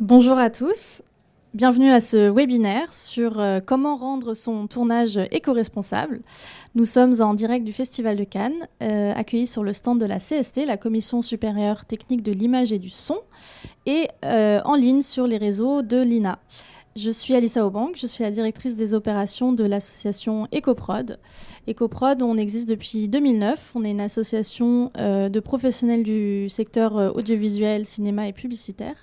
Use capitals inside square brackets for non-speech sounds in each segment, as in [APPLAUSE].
Bonjour à tous. Bienvenue à ce webinaire sur euh, comment rendre son tournage éco-responsable. Nous sommes en direct du Festival de Cannes, euh, accueillis sur le stand de la CST, la Commission supérieure technique de l'image et du son, et euh, en ligne sur les réseaux de l'INA. Je suis Alissa Aubank, je suis la directrice des opérations de l'association EcoProd. EcoProd, on existe depuis 2009. On est une association de professionnels du secteur audiovisuel, cinéma et publicitaire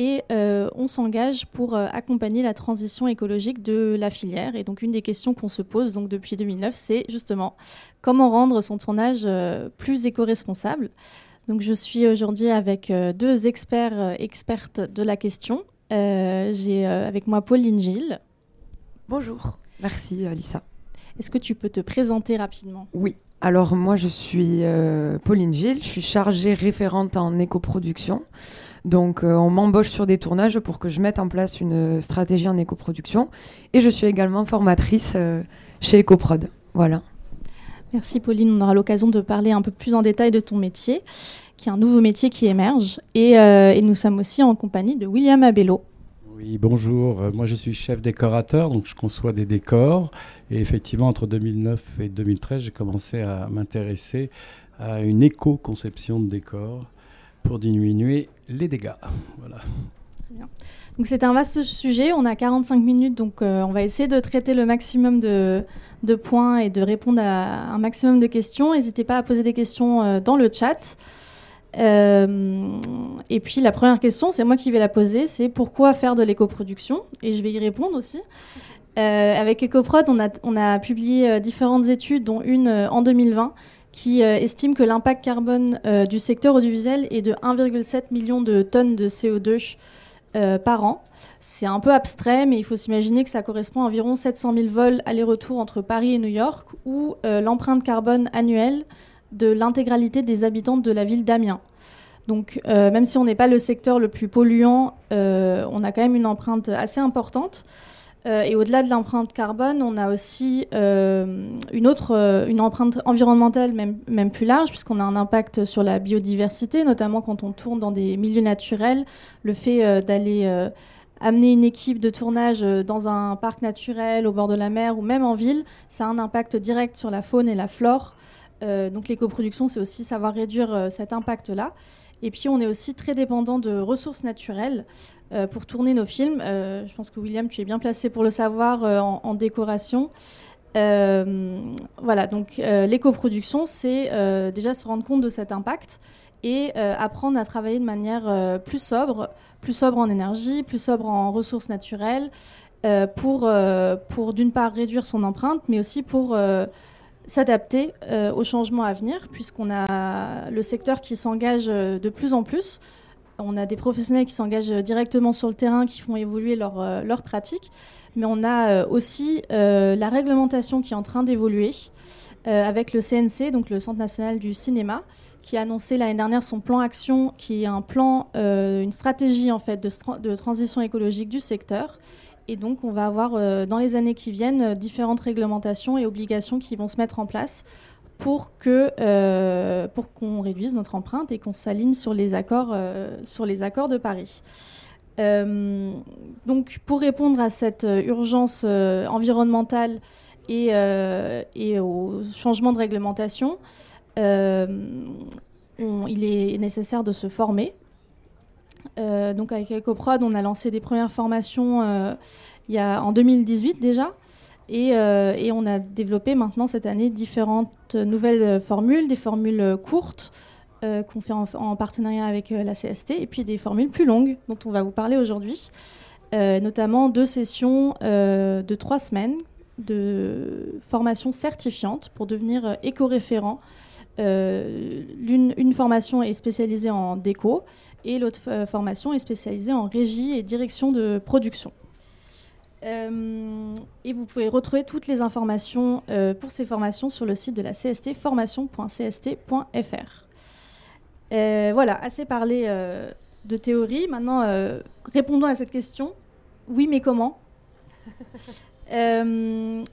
et euh, on s'engage pour euh, accompagner la transition écologique de la filière. Et donc une des questions qu'on se pose donc depuis 2009, c'est justement comment rendre son tournage euh, plus éco-responsable. Donc je suis aujourd'hui avec deux experts expertes de la question. J'ai avec moi Pauline Gilles. Bonjour, merci Alissa. Est-ce que tu peux te présenter rapidement? Oui, alors moi je suis Pauline Gilles, je suis chargée référente en éco-production. Donc euh, on m'embauche sur des tournages pour que je mette en place une stratégie en éco-production. Et je suis également formatrice euh, chez EcoProd. Voilà. Merci Pauline, on aura l'occasion de parler un peu plus en détail de ton métier, qui est un nouveau métier qui émerge. Et, euh, nous sommes aussi en compagnie de William Abello. Oui, bonjour. Moi, je suis chef décorateur, donc je conçois des décors. Et effectivement, entre 2009 et 2013, j'ai commencé à m'intéresser à une éco-conception de décors pour diminuer les dégâts. Voilà. Donc c'est un vaste sujet, on a 45 minutes, donc euh, on va essayer de traiter le maximum de, points et de répondre à un maximum de questions. N'hésitez pas à poser des questions euh, dans le chat. Euh, et puis la première question, c'est moi qui vais la poser, c'est pourquoi faire de l'éco-production? Et je vais y répondre aussi. avec EcoProd, on on a publié différentes études, dont une en 2020 qui euh, estime que l'impact carbone euh, du secteur audiovisuel est de 1,7 million de tonnes de CO2 euh, par an. C'est un peu abstrait, mais il faut s'imaginer que ça correspond à environ 700 000 vols aller-retour entre Paris et New York, ou l'empreinte carbone annuelle de l'intégralité des habitants de la ville d'Amiens. Donc, même si on n'est pas le secteur le plus polluant, on a quand même une empreinte assez importante. Euh, et au-delà de l'empreinte carbone, on a aussi euh, une autre euh, une empreinte environnementale même, même plus large, puisqu'on a un impact sur la biodiversité, notamment quand on tourne dans des milieux naturels. Le fait d'aller amener une équipe de tournage dans un parc naturel, au bord de la mer ou même en ville, ça a un impact direct sur la faune et la flore. donc l'éco-production, c'est aussi savoir réduire cet impact-là. Et puis on est aussi très dépendant de ressources naturelles. Euh, pour tourner nos films. Euh, je pense que William, tu es bien placé pour le savoir euh, en, décoration. voilà, donc l'éco-production, c'est déjà se rendre compte de cet impact et apprendre à travailler de manière plus sobre, plus sobre en énergie, plus sobre en ressources naturelles, pour, pour d'une part réduire son empreinte, mais aussi pour s'adapter aux changements à venir, puisqu'on a le secteur qui s'engage de plus en plus on a des professionnels qui s'engagent directement sur le terrain, qui font évoluer leur, euh, pratique, mais on a euh, aussi euh, la réglementation qui est en train d'évoluer avec le CNC, donc le Centre national du cinéma, qui a annoncé l'année dernière son plan action, qui est un plan, une stratégie en fait de, transition écologique du secteur. Et donc, on va avoir dans les années qui viennent différentes réglementations et obligations qui vont se mettre en place pour que euh, pour qu'on réduise notre empreinte et qu'on s'aligne sur les accords euh, sur les accords de Paris. Euh, donc pour répondre à cette urgence environnementale et, et, au changement de réglementation, il est nécessaire de se former. donc avec EcoProd, on a lancé des premières formations il y a, en 2018 déjà. Euh, et, on a développé maintenant cette année différentes nouvelles formules, des formules courtes euh, qu'on fait en, partenariat avec euh, la CST, et puis des formules plus longues dont on va vous parler aujourd'hui, notamment deux sessions de trois semaines de formation certifiante pour devenir éco-référent. une formation est spécialisée en déco et l'autre formation est spécialisée en régie et direction de production. Euh, et vous pouvez retrouver toutes les informations euh, pour ces formations sur le site de la CST, formation.cst.fr. Euh, voilà, assez parlé de théorie. Maintenant, répondons à cette question. Oui, mais comment? [LAUGHS]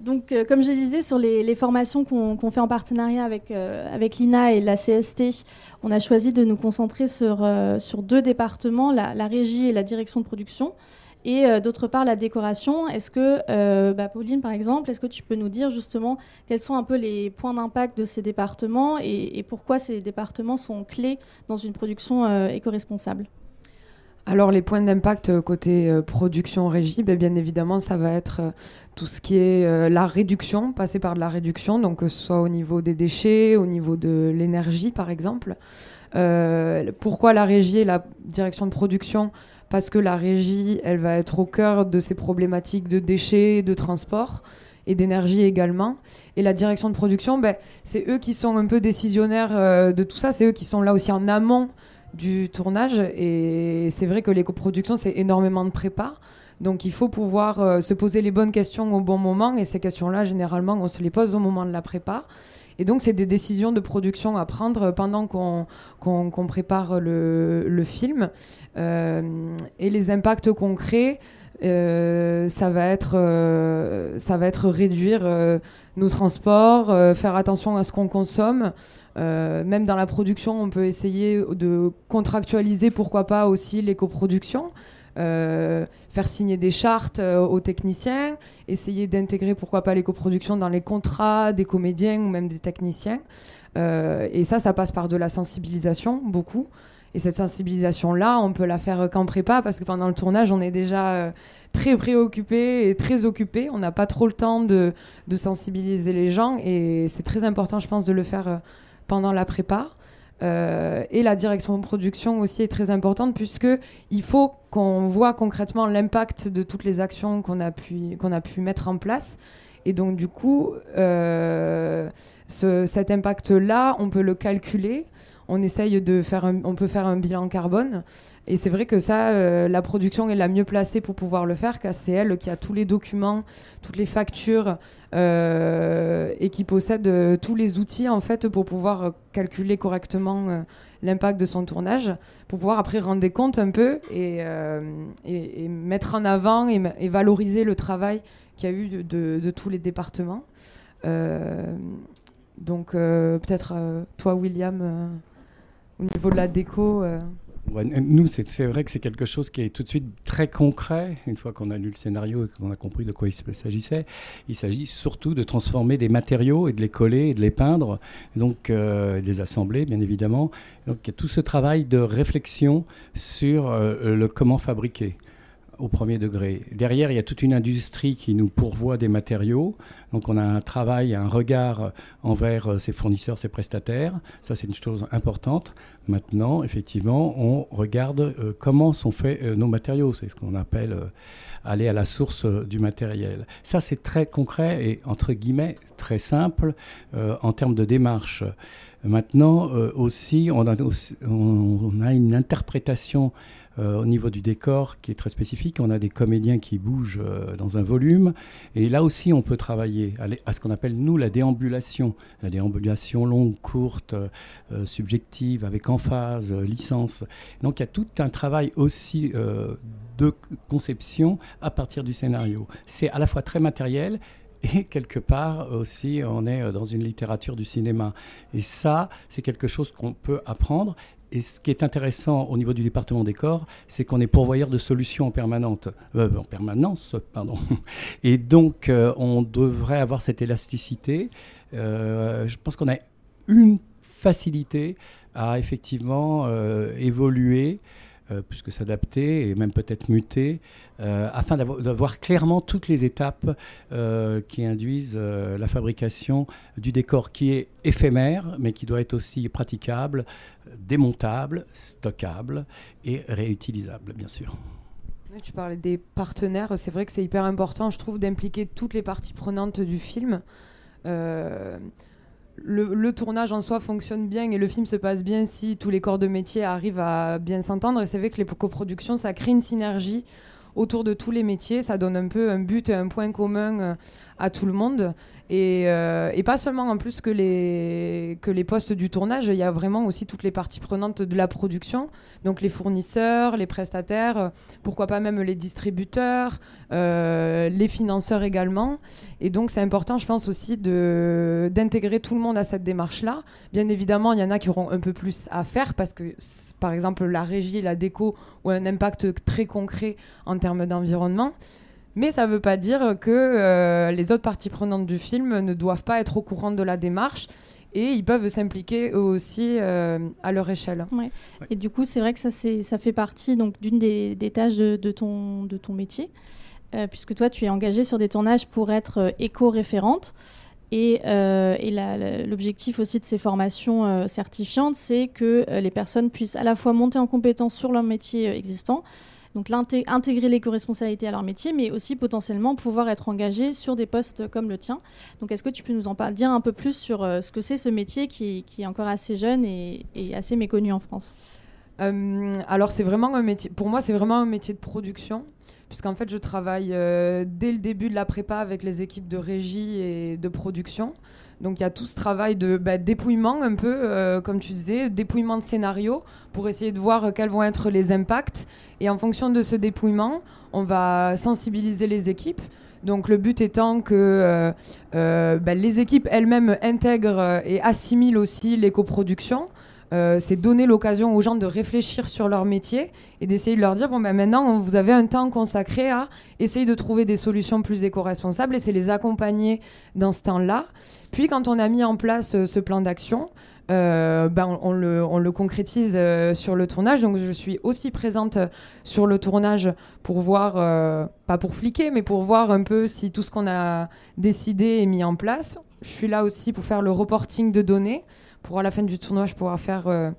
Donc, comme je disais, sur les, formations qu'on fait en partenariat avec, avec l'INA et la CST, on a choisi de nous concentrer sur, sur deux départements, la, régie et la direction de production. Et d'autre part, la décoration. Est-ce que, bah, Pauline, par exemple, est-ce que tu peux nous dire justement quels sont un peu les points d'impact de ces départements et, pourquoi ces départements sont clés dans une production éco-responsable? Alors les points d'impact euh, côté euh, production régie, ben, bien évidemment ça va être euh, tout ce qui est la réduction, passer par de la réduction, donc que ce soit au niveau des déchets, au niveau de l'énergie par exemple. pourquoi la régie et la direction de production Parce que la régie, elle va être au cœur de ces problématiques de déchets, de transport et d'énergie également. Et la direction de production, ben, c'est eux qui sont un peu décisionnaires de tout ça, c'est eux qui sont là aussi en amont du tournage. Et c'est vrai que l'éco-production, c'est énormément de prépa. Donc il faut pouvoir euh, se poser les bonnes questions au bon moment. Et ces questions-là, généralement, on se les pose au moment de la prépa. Et donc, c'est des décisions de production à prendre pendant qu'on prépare le, film. Euh, et les impacts concrets, euh, ça, va être, ça va être réduire nos transports, faire attention à ce qu'on consomme. Euh, même dans la production, on peut essayer de contractualiser, pourquoi pas aussi l'éco-production. Euh, faire signer des chartes euh, aux techniciens, essayer d'intégrer pourquoi pas l'éco-production dans les contrats des comédiens ou même des techniciens. et ça, ça passe par de la sensibilisation, beaucoup. Et cette sensibilisation-là, on peut la faire qu'en prépa, parce que pendant le tournage, on est déjà très préoccupé et très occupé. On n'a pas trop le temps de, sensibiliser les gens. Et c'est très important, je pense, de le faire pendant la prépa. Euh, et la direction de production aussi est très importante puisque il faut qu'on voit concrètement l'impact de toutes les actions qu'on a pu qu'on a pu mettre en place. Et donc du coup, euh, ce, cet impact-là, on peut le calculer on essaye de faire on peut faire un bilan carbone. Et c'est vrai que ça, euh, la production est la mieux placée pour pouvoir le faire, car c'est elle qui a tous les documents, toutes les factures euh, et qui possède euh, tous les outils en fait pour pouvoir calculer correctement l'impact de son tournage, pour pouvoir après rendre des comptes un peu et, et, mettre en avant et, valoriser le travail qu'il y a eu de tous les départements. donc peut-être toi, William au niveau de la déco euh. Nous, c'est vrai que c'est quelque chose qui est tout de suite très concret. Une fois qu'on a lu le scénario et qu'on a compris de quoi il s'agissait, il s'agit surtout de transformer des matériaux et de les coller et de les peindre, donc euh, de les assembler, bien évidemment. Donc il y a tout ce travail de réflexion sur euh, le comment fabriquer au premier degré. Derrière, il y a toute une industrie qui nous pourvoit des matériaux. Donc on a un travail, un regard envers ses fournisseurs, ses prestataires. Ça, c'est une chose importante. Maintenant, effectivement, on regarde euh, comment sont faits euh, nos matériaux. C'est ce qu'on appelle euh, aller à la source du matériel. Ça, c'est très concret et, entre guillemets, très simple en termes de démarche. Maintenant, aussi, on a, une interprétation euh, au niveau du décor qui est très spécifique. On a des comédiens qui bougent euh, dans un volume. Et là aussi, on peut travailler à, ce qu'on appelle, nous, la déambulation. La déambulation longue, courte, euh, subjective, avec emphase, licence. Donc il y a tout un travail aussi de conception à partir du scénario. C'est à la fois très matériel et [LAUGHS] quelque part aussi on est dans une littérature du cinéma. Et ça, c'est quelque chose qu'on peut apprendre et ce qui est intéressant au niveau du département des corps, c'est qu'on est pourvoyeur de solutions en, permanente, euh, en permanence. Pardon. [LAUGHS] Et donc, euh, on devrait avoir cette élasticité. Euh, je pense qu'on a une facilité à effectivement évoluer euh, puisque s'adapter et même peut-être muter, euh, afin d'avoir clairement toutes les étapes euh, qui induisent la fabrication du décor qui est éphémère, mais qui doit être aussi praticable, démontable, stockable et réutilisable, bien sûr. Tu parlais des partenaires, c'est vrai que c'est hyper important, je trouve, d'impliquer toutes les parties prenantes du film le, tournage en soi fonctionne bien et le film se passe bien si tous les corps de métier arrivent à bien s'entendre. Et c'est vrai que les coproductions, ça crée une synergie autour de tous les métiers. Ça donne un peu un but et un point commun à tout le monde. Euh, et, pas seulement en plus que les, que les postes du tournage, il y a vraiment aussi toutes les parties prenantes de la production, donc les fournisseurs, les prestataires, pourquoi pas même les distributeurs, euh, les financeurs également. Et donc c'est important, je pense aussi, d'intégrer tout le monde à cette démarche-là. Bien évidemment, il y en a qui auront un peu plus à faire parce que, par exemple, la régie, la déco ont un impact très concret en termes d'environnement. Mais ça ne veut pas dire que euh, les autres parties prenantes du film ne doivent pas être au courant de la démarche et ils peuvent s'impliquer eux aussi euh, à leur échelle. Et du coup, c'est vrai que ça, ça fait partie d'une des, des, tâches de, ton, de ton métier, euh, puisque toi, tu es engagée sur des tournages pour être éco-référente. Et, et l'objectif aussi de ces formations certifiantes, c'est que les personnes puissent à la fois monter en compétence sur leur métier existant, donc intégrer l'éco-responsabilité à leur métier, mais aussi potentiellement pouvoir être engagé sur des postes comme le tien. Donc est-ce que tu peux nous en dire un peu plus sur euh, ce que c'est ce métier qui, est encore assez jeune et, assez méconnu en France? Euh, alors c'est vraiment un métier, pour moi c'est vraiment un métier de production, puisqu'en fait je travaille euh, dès le début de la prépa avec les équipes de régie et de production. Donc il y a tout ce travail de bah, dépouillement un peu, euh, comme tu disais, dépouillement de scénario pour essayer de voir quels vont être les impacts. Et en fonction de ce dépouillement, on va sensibiliser les équipes. Donc le but étant que euh, euh, bah, les équipes elles-mêmes intègrent et assimilent aussi l'éco-production euh, c'est donner l'occasion aux gens de réfléchir sur leur métier et d'essayer de leur dire bon ben maintenant vous avez un temps consacré à essayer de trouver des solutions plus éco-responsables et c'est les accompagner dans ce temps-là. Puis quand on a mis en place euh, ce plan d'action, euh, ben, on, le, on, le, concrétise sur le tournage. Donc je suis aussi présente sur le tournage pour voir, pas pour fliquer, mais pour voir un peu si tout ce qu'on a décidé est mis en place. Je suis là aussi pour faire le reporting de données pour à la fin du tournoi pouvoir faire euh,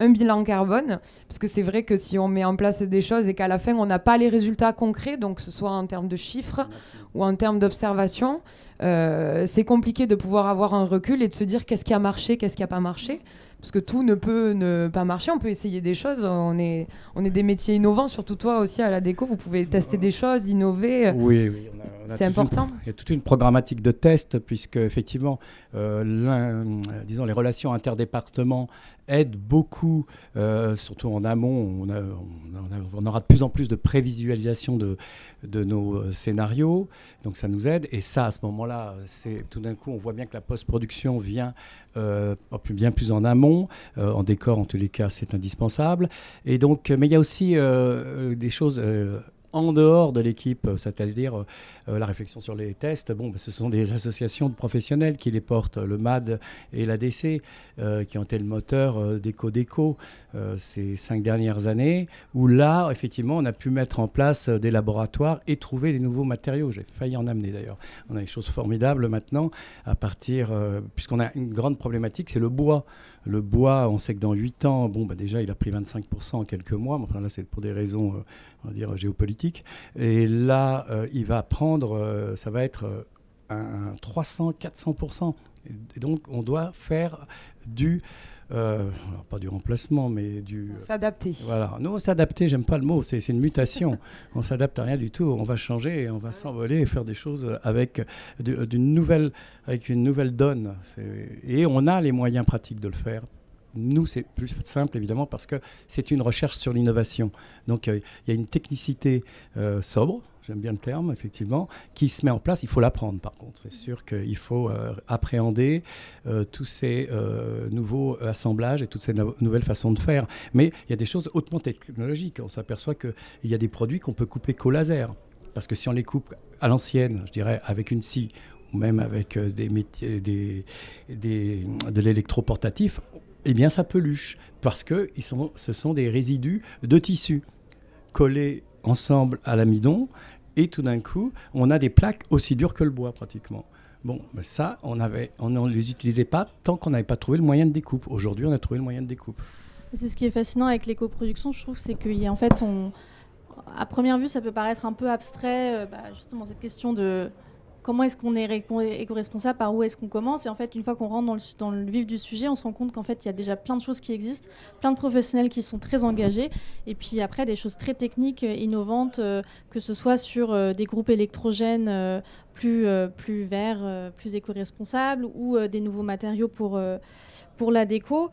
un bilan carbone. Parce que c'est vrai que si on met en place des choses et qu'à la fin on n'a pas les résultats concrets, donc que ce soit en termes de chiffres ou en termes d'observation, euh, c'est compliqué de pouvoir avoir un recul et de se dire qu'est-ce qui a marché, qu'est-ce qui n'a pas marché parce que tout ne peut ne pas marcher. On peut essayer des choses. On est, on est des métiers innovants, surtout toi aussi à la déco. Vous pouvez tester des choses, innover. Oui, oui. C'est important. il y a toute une programmatique de tests, puisque effectivement, euh, disons, les relations interdépartements aident beaucoup, euh, surtout en amont. On, on, aura de plus en plus de prévisualisation de, de nos euh, scénarios, donc ça nous aide. Et ça, à ce moment-là, c'est tout d'un coup, on voit bien que la post-production vient euh, bien plus en amont. En décor, en tous les cas, c'est indispensable. Et donc, mais il y a aussi des choses en dehors de l'équipe, euh, c'est-à-dire euh, euh, la réflexion sur les tests, ce sont des associations de professionnels qui les portent, le MAD et l'ADC, qui ont été le moteur d'Eco-Déco ces cinq dernières années, où là, effectivement, on a pu mettre en place des laboratoires et trouver des nouveaux matériaux. J'ai failli en amener d'ailleurs. On a des choses formidables maintenant, à partir, puisqu'on a une grande problématique, c'est le bois. Le bois, on sait que dans 8 ans, bon, bah déjà, il a pris 25% en quelques mois, mais là, c'est pour des raisons, on va dire, géopolitiques et là, euh, il va prendre, euh, ça va être euh, un 300-400%. Et donc, on doit faire du. Pas du remplacement, mais du. S'adapter. Voilà. Nous, s'adapter, j'aime pas le mot, c'est une mutation. [LAUGHS] on s'adapte à rien du tout. On va changer et on va s'envoler et faire des choses avec, d'une nouvelle, avec une nouvelle donne. Et on a les moyens pratiques de le faire nous, c'est plus simple, évidemment, parce que c'est une recherche sur l'innovation. Donc, euh, il y a une technicité euh, sobre, j'aime bien le terme, effectivement, qui se met en place. Il faut l'apprendre, par contre. C'est sûr qu'il faut euh, appréhender tous ces nouveaux assemblages et toutes ces nouvelles façons de faire. Mais il y a des choses hautement technologiques. On s'aperçoit qu'il y a des produits qu'on peut couper qu'au laser. Parce que si on les coupe à l'ancienne, je dirais avec une scie ou même avec des métiers, des, des, de l'électroportatif, eh bien ça peluche, parce que ils sont, ce sont des résidus de tissu collés ensemble à l'amidon, et tout d'un coup, on a des plaques aussi dures que le bois pratiquement. Bon, ben ça, on avait, on ne les utilisait pas tant qu'on n'avait pas trouvé le moyen de découpe. Aujourd'hui, on a trouvé le moyen de découpe. C'est ce qui est fascinant avec l'éco-production, je trouve, c'est qu'en fait, on, à première vue, ça peut paraître un peu abstrait, euh, bah, justement, cette question de comment est-ce qu'on est éco-responsable, par où est-ce qu'on commence. Et en fait, une fois qu'on rentre dans le, vif du sujet, on se rend compte qu'en fait, il y a déjà plein de choses qui existent, plein de professionnels qui sont très engagés. Et puis après, des choses très techniques, euh, innovantes, euh, que ce soit sur euh, des groupes électrogènes plus, plus verts, plus éco-responsables, ou des nouveaux matériaux pour, pour la déco.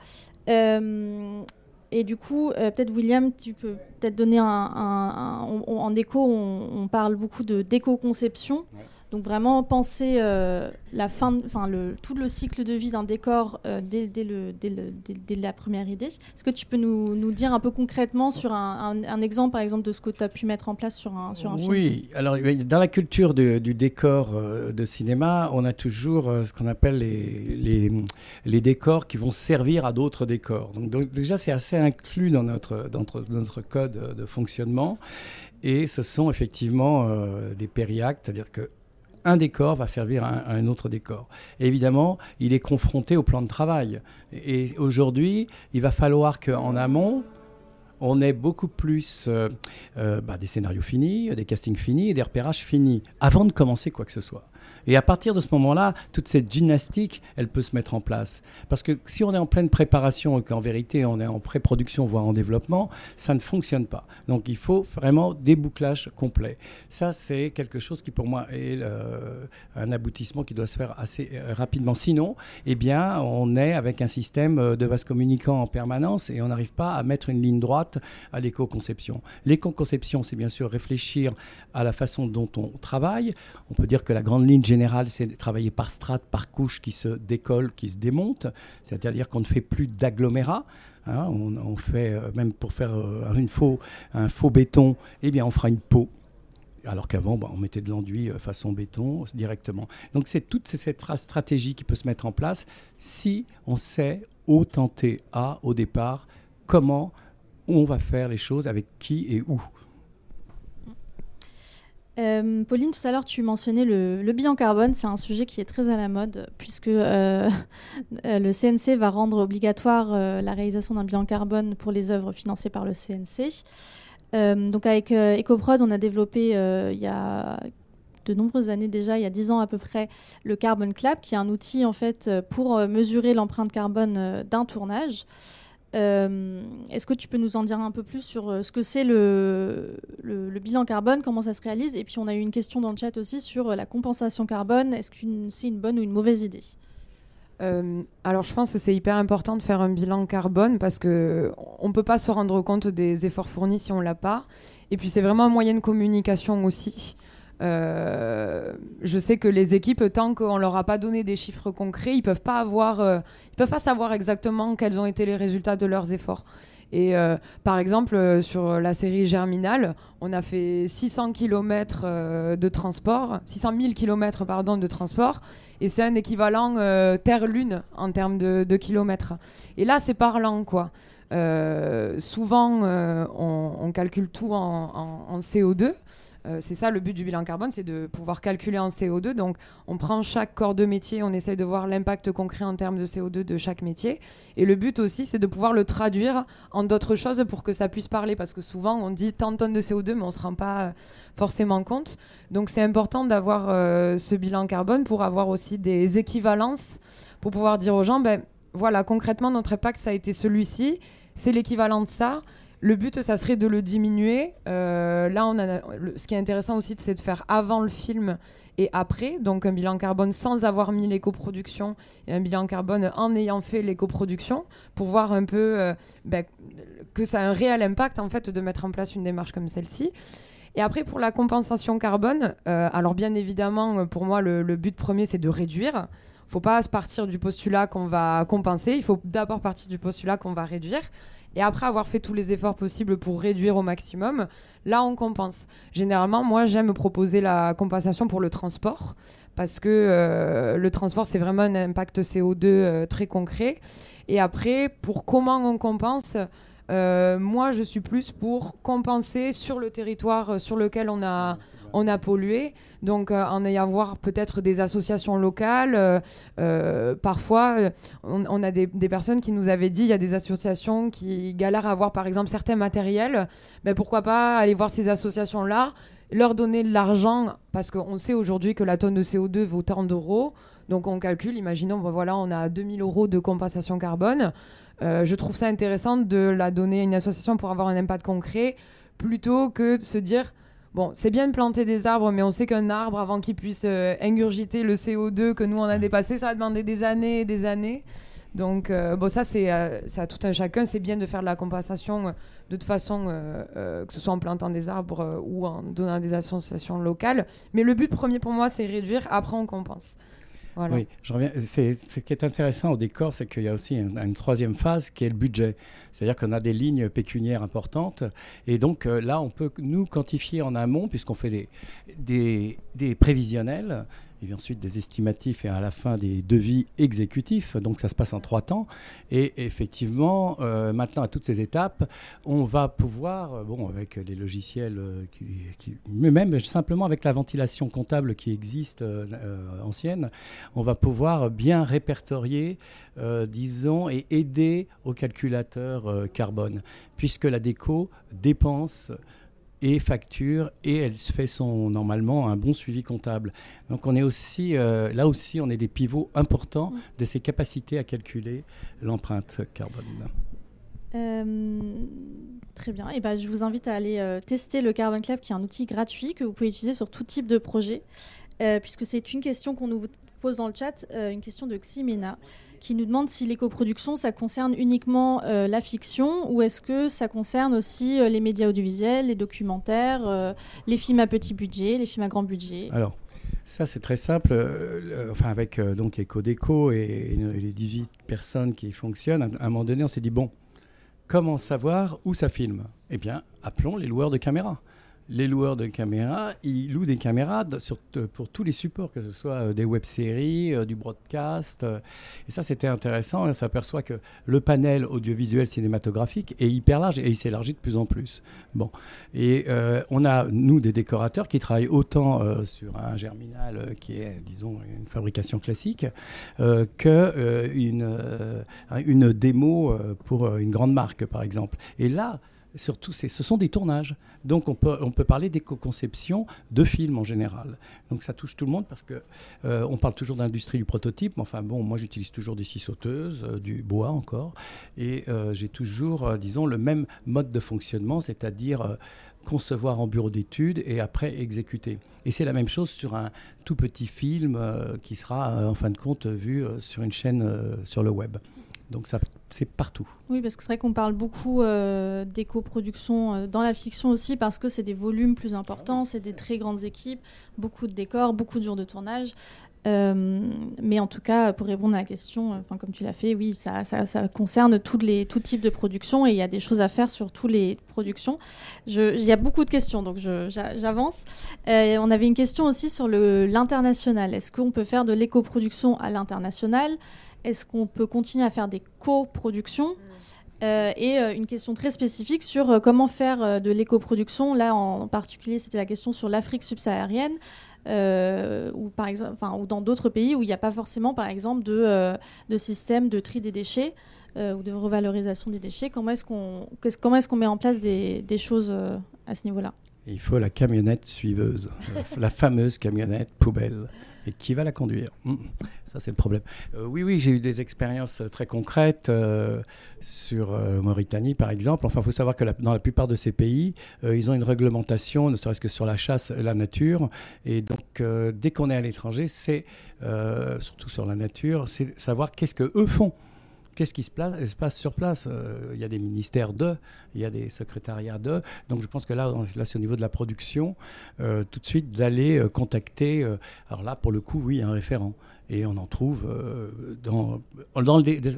Et du coup, peut-être William, tu peux peut-être donner un... en déco, on, parle beaucoup de déco-conception. Donc vraiment penser euh, la fin, enfin tout le cycle de vie d'un décor euh, dès, la première idée. Est-ce que tu peux nous, dire un peu concrètement sur un, exemple, par exemple, de ce que tu as pu mettre en place sur un, un film? Oui, alors dans la culture du décor euh, de cinéma, on a toujours ce qu'on appelle les, décors qui vont servir à d'autres décors. Donc, déjà, c'est assez inclus dans notre, dans notre, code de fonctionnement. Et ce sont effectivement des périactes, c'est-à-dire que un décor va servir à un, autre décor. évidemment, il est confronté au plan de travail. Et aujourd'hui, il va falloir qu'en amont, on ait beaucoup plus euh, euh, bah, des scénarios finis, des castings finis des repérages finis avant de commencer quoi que ce soit. Et à partir de ce moment-là, toute cette gymnastique, elle peut se mettre en place. Parce que si on est en pleine préparation et qu'en vérité on est en pré-production, voire en développement, ça ne fonctionne pas. Donc il faut vraiment des bouclages complets. Ça, c'est quelque chose qui pour moi est un aboutissement qui doit se faire assez euh, rapidement. Sinon, eh bien, on est avec un système euh, de vase communicant en permanence et on n'arrive pas à mettre une ligne droite à l'éco-conception. L'éco-conception, c'est bien sûr réfléchir à la façon dont on travaille. On peut dire que la grande ligne général, c'est travailler par strates, par couches qui se décollent, qui se démontent. C'est-à-dire qu'on ne fait plus d'agglomérat. Hein. on, fait, euh, même pour faire euh, une faux, un faux béton, eh bien, on fera une peau alors qu'avant, bah, on mettait de l'enduit euh, façon béton directement. Donc c'est toute cette stratégie qui peut se mettre en place si on sait où tenter à, au départ, comment on va faire les choses, avec qui et où. Euh, Pauline, tout à l'heure, tu mentionnais le, bilan carbone. C'est un sujet qui est très à la mode puisque euh, [LAUGHS] euh, le CNC va rendre obligatoire la réalisation d'un bilan carbone pour les œuvres financées par le CNC. donc avec EcoProd, on a développé il y a de nombreuses années déjà, il y a 10 ans à peu près, le Carbon Clap, qui est un outil en fait pour mesurer l'empreinte carbone d'un tournage. Euh, est-ce que tu peux nous en dire un peu plus sur euh, ce que c'est le, le, bilan carbone, comment ça se réalise? Et puis on a eu une question dans le chat aussi sur euh, la compensation carbone. Est-ce que c'est une bonne ou une mauvaise idée? Alors je pense que c'est hyper important de faire un bilan carbone parce que on peut pas se rendre compte des efforts fournis si on l'a pas. Et puis c'est vraiment un moyen de communication aussi. Euh, je sais que les équipes, tant qu'on leur a pas donné des chiffres concrets, ils peuvent euh, peuvent pas savoir exactement quels ont été les résultats de leurs efforts. Et euh, par exemple, sur la série Germinal, on a fait 600 km de transport, 600 000 km pardon, de transport, et c'est un équivalent Terre-Lune en termes de, kilomètres. Et là, c'est parlant, quoi. souvent, on, calcule tout en CO2. Euh, c'est ça le but du bilan carbone, c'est de pouvoir calculer en CO2. Donc on prend chaque corps de métier, on essaye de voir l'impact concret en termes de CO2 de chaque métier. Et le but aussi, c'est de pouvoir le traduire en d'autres choses pour que ça puisse parler. Parce que souvent, on dit tant de tonnes de CO2, mais on ne se rend pas euh, forcément compte. Donc c'est important d'avoir euh, ce bilan carbone pour avoir aussi des équivalences, pour pouvoir dire aux gens, ben voilà, concrètement, notre impact, ça a été celui-ci, c'est l'équivalent de ça. Le but, ça serait de le diminuer. Euh, là, on a, ce qui est intéressant aussi, c'est de faire avant le film et après. Donc, un bilan carbone sans avoir mis l'éco-production et un bilan carbone en ayant fait l'éco-production pour voir un peu euh, ben, que ça a un réel impact, en fait, de mettre en place une démarche comme celle-ci. Et après, pour la compensation carbone, euh, alors bien évidemment, pour moi, le, le but premier, c'est de réduire. Il ne faut pas partir du postulat qu'on va compenser. Il faut d'abord partir du postulat qu'on va réduire. Et après avoir fait tous les efforts possibles pour réduire au maximum, là, on compense. Généralement, moi, j'aime proposer la compensation pour le transport parce que euh, le transport, c'est vraiment un impact CO2 euh, très concret. Et après, pour comment on compense, euh, moi, je suis plus pour compenser sur le territoire sur lequel on a, on a pollué. Donc, euh, en ayant voir peut-être des associations locales, euh, euh, parfois, on, a des, personnes qui nous avaient dit il y a des associations qui galèrent à avoir, par exemple, certains matériels. Mais pourquoi pas aller voir ces associations-là leur donner de l'argent, parce qu'on sait aujourd'hui que la tonne de CO2 vaut tant d'euros. Donc on calcule, imaginons, ben voilà, on a 2000 euros de compensation carbone. Euh, je trouve ça intéressant de la donner à une association pour avoir un impact concret, plutôt que de se dire, bon, c'est bien de planter des arbres, mais on sait qu'un arbre, avant qu'il puisse euh, ingurgiter le CO2 que nous on a dépassé, ça va demander des années et des années. Donc, euh, bon, ça, c'est à tout un chacun. C'est bien de faire de la compensation de toute façon, que ce soit en plantant des arbres ou en donnant à des associations locales. Mais le but premier pour moi, c'est réduire, après on compense. Oui, je reviens. Ce qui est intéressant au décor, c'est qu'il y a aussi une, troisième phase qui est le budget. C'est-à-dire qu'on a des lignes pécuniaires importantes. Et donc euh, là, on peut nous quantifier en amont, puisqu'on fait des, des prévisionnels et ensuite des estimatifs et à la fin des devis exécutifs. Donc ça se passe en trois temps. Et effectivement, euh, maintenant à toutes ces étapes, on va pouvoir, euh, bon, avec les logiciels, euh, qui, mais même simplement avec la ventilation comptable qui existe ancienne, on va pouvoir bien répertorier, disons, et aider au calculateur carbone, puisque la déco dépense et facture et elle fait son normalement un bon suivi comptable. Donc on est aussi euh, là aussi on est des pivots importants de ses capacités à calculer l'empreinte carbone. Euh, très bien. Et ben, je vous invite à aller euh, tester le Carbon Club, qui est un outil gratuit que vous pouvez utiliser sur tout type de projet, puisque c'est une question qu'on nous pose dans le chat, une question de Ximena qui nous demande si l'éco-production, ça concerne uniquement euh, la fiction ou est-ce que ça concerne aussi euh, les médias audiovisuels, les documentaires, euh, les films à petit budget, les films à grand budget? Alors, ça c'est très simple. enfin, avec donc EcoDeco et, les 18 personnes qui fonctionnent, à un moment donné, on s'est dit bon, comment savoir où ça filme? Eh bien, appelons les loueurs de caméras les loueurs de caméras, ils louent des caméras pour tous les supports, que ce soit euh, des web-séries, euh, du broadcast. Euh. et ça, c'était intéressant. On s'aperçoit que le panel audiovisuel cinématographique est hyper large et il s'élargit de plus en plus. Bon. Et on a, nous, des décorateurs qui travaillent autant sur un germinal qui est, disons, une fabrication classique, que une, une démo pour une grande marque, par exemple. Et là, surtout, ce sont des tournages. Donc on peut, on peut parler d'éco-conception de films en général. Donc ça touche tout le monde parce que euh, on parle toujours d'industrie du prototype. Mais enfin bon, moi j'utilise toujours des scie sauteuses, euh, du bois encore, et euh, j'ai toujours, disons, le même mode de fonctionnement, c'est-à-dire concevoir en bureau d'études et après exécuter. Et c'est la même chose sur un tout petit film qui sera en fin de compte vu sur une chaîne sur le web. Donc ça, c'est partout. Oui, parce que c'est vrai qu'on parle beaucoup euh, d'éco-production euh, dans la fiction aussi, parce que c'est des volumes plus importants, c'est des très grandes équipes, beaucoup de décors, beaucoup de jours de tournage. Euh, mais en tout cas, pour répondre à la question, enfin comme tu l'as fait, oui, ça, concerne tous les tout types de production et il y a des choses à faire sur toutes les productions. Il y a beaucoup de questions, donc j'avance. on avait une question aussi sur l'international. Est-ce qu'on peut faire de l'éco-production à l'international? Est-ce qu'on peut continuer à faire des coproductions mm. euh, et euh, une question très spécifique sur euh, comment faire de l'éco-production. Là, en particulier, c'était la question sur l'Afrique subsaharienne. ou, par exemple, ou dans d'autres pays où il n'y a pas forcément, par exemple, de, de système de tri des déchets ou de revalorisation des déchets. Comment est-ce qu'on comment est qu'on met en place des, des choses à ce niveau-là? Il faut la camionnette suiveuse, [LAUGHS] la fameuse camionnette poubelle. Et qui va la conduire? Hmm. Ça, c'est le problème. Euh, oui, oui, j'ai eu des expériences euh, très concrètes euh, sur Mauritanie, par exemple. Enfin, il faut savoir que dans la plupart de ces pays, ils ont une réglementation, ne serait-ce que sur la chasse la nature. Et donc, dès qu'on est à l'étranger, c'est, surtout sur la nature, c'est savoir qu'est-ce que eux font qu'est-ce qui se, passe sur place Il y a des ministères d'eux, il y a des secrétariats d'eux. Donc je pense que là, là c'est au niveau de la production, tout de suite d'aller contacter, alors là pour le coup, oui, un référent. Et on en trouve euh, dans,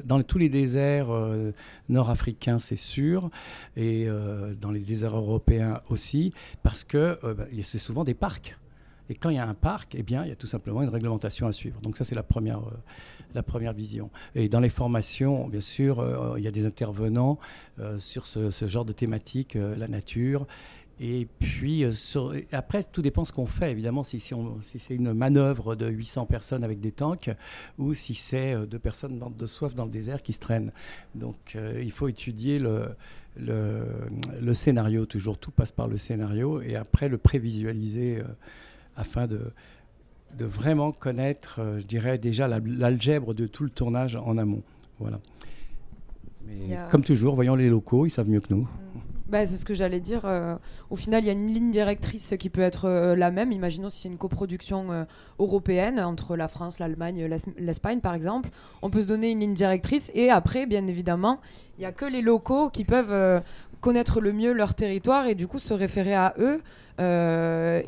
dans, tous les déserts euh, nord-africains, c'est sûr, et euh, dans les déserts européens aussi, parce que bah, c'est souvent des parcs. Et quand il y a un parc, eh bien, il y a tout simplement une réglementation à suivre. Donc ça, c'est la première, la première vision. Et dans les formations, bien sûr, il y a des intervenants sur ce, genre de thématique, la nature, Et puis, euh, après, tout dépend ce qu'on fait, évidemment, si, c'est une manœuvre de 800 personnes avec des tanks ou si c'est euh, deux personnes de soif dans le désert qui se traînent. Donc, euh, il faut étudier le, scénario, toujours. Tout passe par le scénario et après le prévisualiser afin de, de vraiment connaître, je dirais, déjà l'algèbre de tout le tournage en amont. Voilà. Mais comme toujours, voyons les locaux, ils savent mieux que nous. Mm. Bah, c'est ce que j'allais dire. Euh, au final, il y a une ligne directrice qui peut être euh, la même. Imaginons si c'est une coproduction euh, européenne entre la France, l'Allemagne, l'Espagne, par exemple. On peut se donner une ligne directrice. Et après, bien évidemment, il n'y a que les locaux qui peuvent connaître le mieux leur territoire et du coup se référer à eux.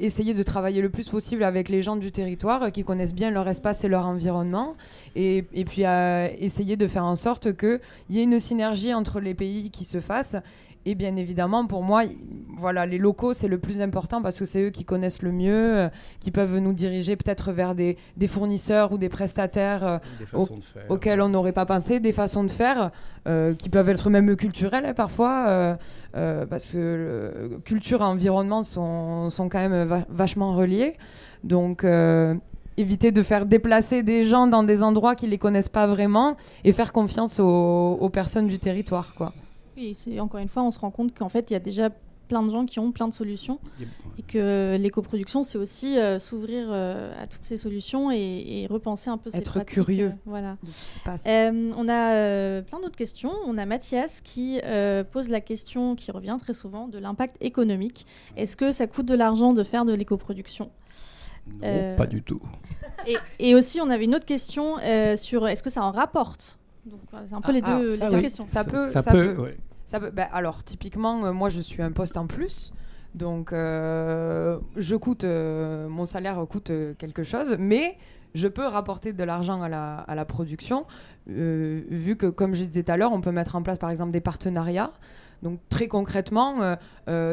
essayer de travailler le plus possible avec les gens du territoire qui connaissent bien leur espace et leur environnement et, et puis essayer de faire en sorte qu'il y ait une synergie entre les pays qui se fassent et bien évidemment, pour moi, voilà, les locaux, c'est le plus important parce que c'est eux qui connaissent le mieux, euh, qui peuvent nous diriger peut-être vers des, des, fournisseurs ou des prestataires euh, auxquels on n'aurait pas pensé, des façons de faire euh, qui peuvent être même culturelles hein, parfois, parce que culture et environnement sont, sont quand même vachement reliés. Donc, éviter de faire déplacer des gens dans des endroits qui les connaissent pas vraiment et faire confiance aux, aux personnes du territoire, quoi et c'est encore une fois, on se rend compte qu'en fait, il y a déjà plein de gens qui ont plein de solutions et que l'éco-production, c'est aussi euh, s'ouvrir euh, à toutes ces solutions et, repenser un peu Être curieux euh, voilà. de ce qui se passe. on a plein d'autres questions. On a Mathias qui pose la question qui revient très souvent de l'impact économique. Est-ce que ça coûte de l'argent de faire de l'éco-production? Non, pas du tout. Et, et, aussi, on avait une autre question sur est-ce que ça en rapporte? Donc c'est un peu les ah, deux, les questions. Ça peut, ça, peut, bah, alors, typiquement, euh, moi, je suis un poste en plus. Donc, euh, je coûte, euh, mon salaire coûte quelque chose, mais je peux rapporter de l'argent à la, à la, production, vu que, comme je disais tout à l'heure, on peut mettre en place, par exemple, des partenariats. Donc très concrètement,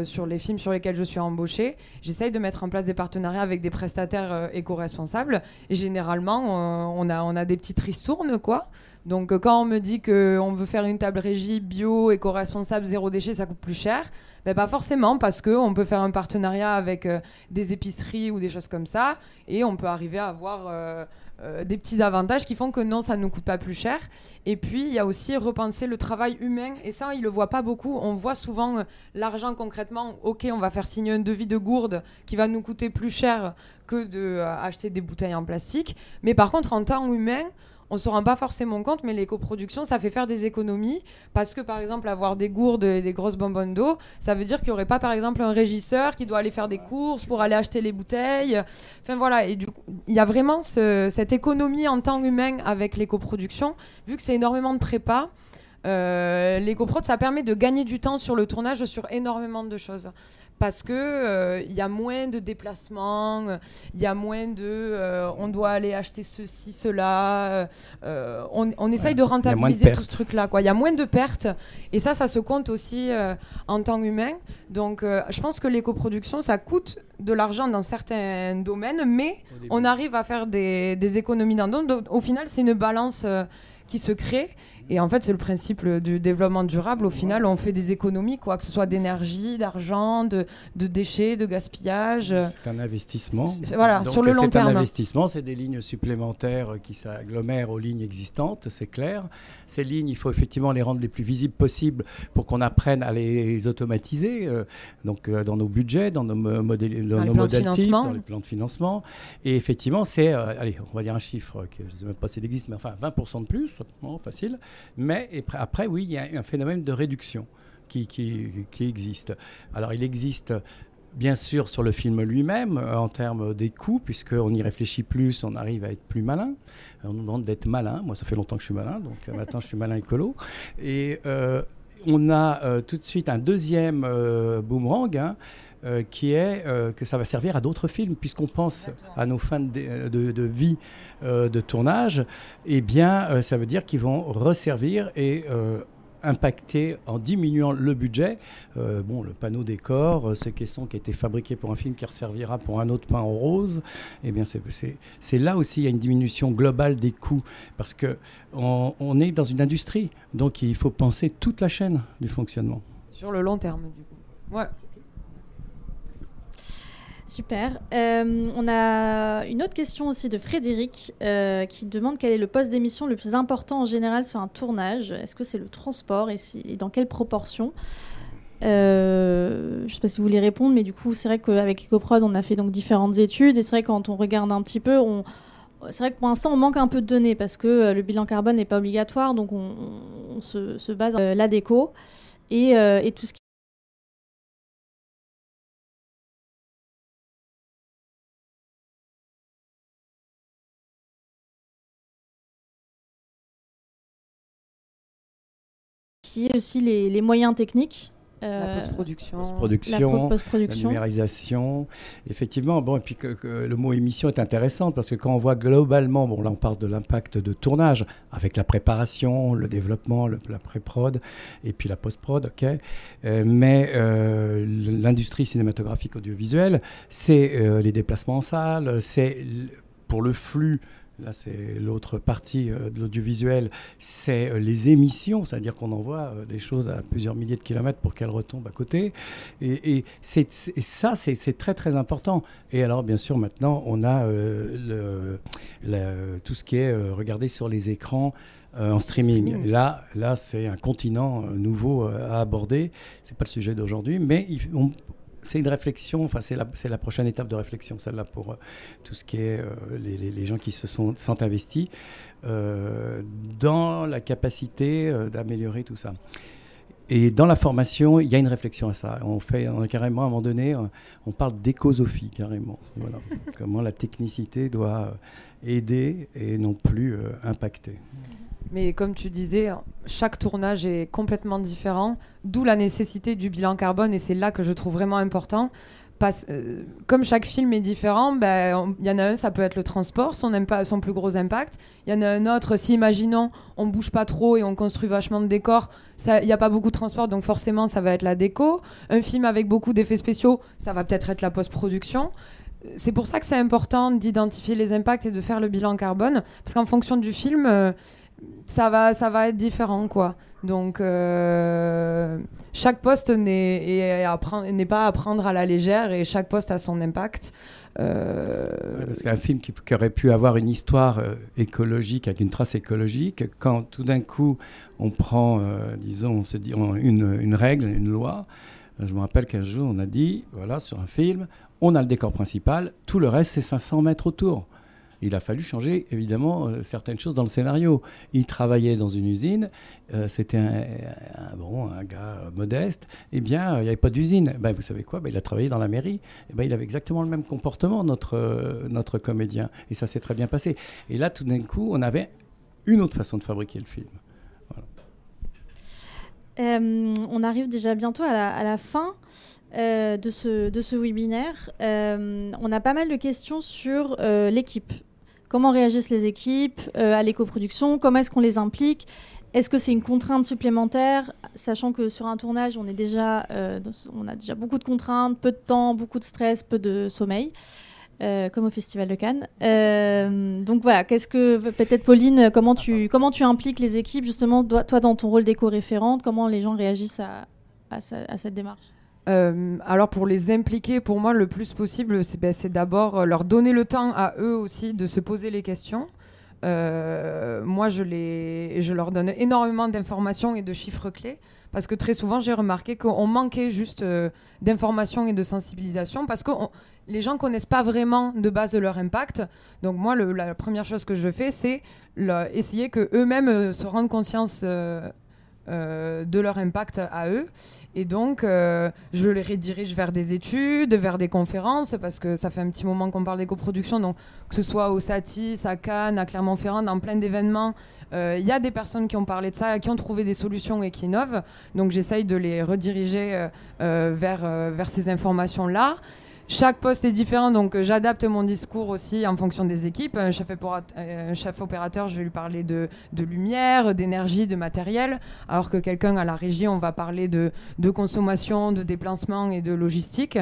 sur les films sur lesquels je suis embauchée, j'essaye de mettre en place des partenariats avec des prestataires éco-responsables. Et généralement, on, a, on a des petites ristournes, quoi. Donc euh, quand on me dit qu'on veut faire une table régie bio, éco-responsable, zéro déchet, ça coûte plus cher, ben pas forcément parce qu'on peut faire un partenariat avec euh, des épiceries ou des choses comme ça et on peut arriver à avoir euh, des petits avantages qui font que non, ça ne nous coûte pas plus cher. Et puis il y a aussi repenser le travail humain et ça, il le voit pas beaucoup. On voit souvent l'argent concrètement. Ok, on va faire signer un devis de gourde qui va nous coûter plus cher que de des bouteilles en plastique. Mais par contre, en temps humain, on se rend pas forcément compte, mais l'éco-production, ça fait faire des économies parce que par exemple avoir des gourdes et des grosses bonbonnes d'eau, ça veut dire qu'il n'y aurait pas par exemple un régisseur qui doit aller faire des courses pour aller acheter les bouteilles. Enfin voilà, et du coup, il y a vraiment cette économie en temps humain avec l'éco-production, vu que c'est énormément de prépa. Euh, L'éco-prod, ça permet de gagner du temps sur le tournage sur énormément de choses parce que euh, il y a moins de déplacements, il y a moins de, euh, on doit aller acheter ceci, cela. Euh, on, on, essaye de rentabiliser tout ce truc-là. Quoi. Il y a moins de pertes et ça, ça se compte aussi en temps humain. Donc, je pense que l'éco-production, ça coûte de l'argent dans certains domaines, mais on arrive à faire des, des économies dans d'autres. Donc, au final, c'est une balance qui se crée et en fait, c'est le principe du développement durable. Au final, on fait des économies, quoi, que ce soit d'énergie, d'argent, de, déchets, de gaspillage. C'est un investissement. Voilà, sur le long terme. C'est un investissement, c'est des lignes supplémentaires qui s'agglomèrent aux lignes existantes, c'est clair. Ces lignes, il faut effectivement les rendre les plus visibles possibles pour qu'on apprenne à les automatiser, euh, donc euh, dans nos budgets, dans nos, modèles, dans, nos modèles types, dans les plans de financement. Et effectivement, c'est, euh, allez, on va dire un chiffre, que je ne sais même pas s'il existe, mais enfin 20% de plus, facile. Mais après, oui, il y a un phénomène de réduction qui, existe. Alors, il existe bien sûr sur le film lui-même, euh, en termes des coûts, puisqu'on y réfléchit plus, on arrive à être plus malin. On nous demande d'être malin. Moi, ça fait longtemps que je suis malin, donc euh, maintenant je suis malin écolo. Et euh, on a tout de suite un deuxième boomerang. Hein, qui est que ça va servir à d'autres films, puisqu'on pense à nos fins de, de vie de tournage, eh bien, ça veut dire qu'ils vont resservir et impacter en diminuant le budget. Euh, bon, le panneau décor, euh, ce caisson qui a été fabriqué pour un film qui resservira pour un autre pain en rose, eh bien c'est là aussi il y a une diminution globale des coûts parce que on, est dans une industrie, donc il faut penser toute la chaîne du fonctionnement. Sur le long terme, du coup. Ouais. Super. Euh, on a une autre question aussi de Frédéric euh, qui demande quel est le poste d'émission le plus important en général sur un tournage. Est-ce que c'est le transport et, dans quelle proportion euh, Je ne sais pas si vous voulez répondre, mais du coup, c'est vrai qu'avec EcoProd, on a fait donc différentes études et c'est vrai quand on regarde un petit peu, on, c'est vrai que pour l'instant, on manque un peu de données parce que le bilan carbone n'est pas obligatoire, donc on, se, base sur la déco et, et tout ce qui aussi les, moyens techniques. la euh, post-production, la, numérisation. Effectivement, bon, et puis que, le mot émission est intéressant parce que quand on voit globalement, bon, là on parle de l'impact de tournage avec la préparation, le développement, la pré-prod et puis la post-prod, ok. Euh, mais euh, l'industrie cinématographique audiovisuelle, c'est les déplacements en salle, c'est pour le flux Là, c'est l'autre partie euh, de l'audiovisuel, c'est euh, les émissions, c'est-à-dire qu'on envoie euh, des choses à plusieurs milliers de kilomètres pour qu'elles retombent à côté. Et, ça, c'est très très important. Et alors, bien sûr, maintenant, on a le, tout ce qui est regardé sur les écrans. en streaming. Là, là c'est un continent nouveau à aborder. C'est pas le sujet d'aujourd'hui, mais on, c'est une réflexion, enfin c'est la, la, prochaine étape de réflexion, celle-là, pour euh, tout ce qui est euh, les, les, gens qui se sont, sont investis euh, dans la capacité d'améliorer tout ça. Et dans la formation, il y a une réflexion à ça. On fait on carrément, à un moment donné, on parle d'écosophie carrément. Voilà. [LAUGHS] Comment la technicité doit aider et non plus impacter. Mais comme tu disais, chaque tournage est complètement différent, d'où la nécessité du bilan carbone, et c'est là que je trouve vraiment important. Euh, comme chaque film est différent, il ben, y en a un, ça peut être le transport, son, son plus gros impact. Il y en a un autre, si imaginons, on bouge pas trop et on construit vachement de décors, il n'y a pas beaucoup de transport, donc forcément, ça va être la déco. Un film avec beaucoup d'effets spéciaux, ça va peut-être être la post-production c'est pour ça que c'est important d'identifier les impacts et de faire le bilan carbone, parce qu'en fonction du film, euh, ça va, ça va être différent, quoi. Donc, euh, chaque poste n'est pas à prendre à la légère et chaque poste a son impact. Euh... Parce qu'un film qui, aurait pu avoir une histoire euh, écologique, avec une trace écologique, quand tout d'un coup on prend, euh, disons, on dit, une, une, règle, une loi, je me rappelle qu'un jour on a dit, voilà, sur un film, on a le décor principal, tout le reste c'est 500 mètres autour il a fallu changer évidemment euh, certaines choses dans le scénario. Il travaillait dans une usine, euh, c'était un, bon, un gars modeste, eh bien il n'y avait pas d'usine. Ben, vous savez quoi? Ben, Il a travaillé dans la mairie, eh ben, il avait exactement le même comportement, notre, euh, notre comédien, et ça s'est très bien passé. Et là, tout d'un coup, on avait une autre façon de fabriquer le film. on arrive déjà bientôt à la, fin. de, ce, de ce webinaire. on a pas mal de questions sur l'équipe comment réagissent les équipes euh, à l'éco-production, comment est-ce qu'on les implique, est-ce que c'est une contrainte supplémentaire, sachant que sur un tournage, on, euh, a déjà beaucoup de contraintes, peu de temps, beaucoup de stress, peu de sommeil. Euh, comme au Festival de Cannes. donc voilà, qu'est-ce que peut-être Pauline, comment tu comment tu impliques les équipes justement, toi, dans ton rôle d'éco-référente, comment les gens réagissent à cette démarche? Euh, alors pour les impliquer, pour moi, le plus possible, c'est ben, d'abord euh, leur donner le temps à eux aussi de se poser les questions. Euh, moi, je, les, je leur donne énormément d'informations et de chiffres clés parce que très souvent, j'ai remarqué qu'on manquait juste d'informations et de sensibilisation parce que les gens connaissent pas vraiment de base leur impact. Donc moi, la première chose que je fais, c'est essayer que eux-mêmes se rendent conscience euh, de leur impact à eux. Et donc, euh, je les redirige vers des études, vers des conférences, parce que ça fait un petit moment qu'on parle d'éco-production. Donc, que ce soit au Satis, à Cannes, à Clermont-Ferrand, dans plein d'événements, euh, il y a des personnes qui ont parlé de ça, qui ont trouvé des solutions et qui innovent. Donc, j'essaye de les rediriger vers, vers ces informations-là. Chaque poste est différent, donc euh, j'adapte mon discours aussi en fonction des équipes. Un chef, chef opérateur, je vais lui parler de, lumière, d'énergie, de matériel, alors que quelqu'un à la régie, on va parler de, consommation, de déplacement et de logistique.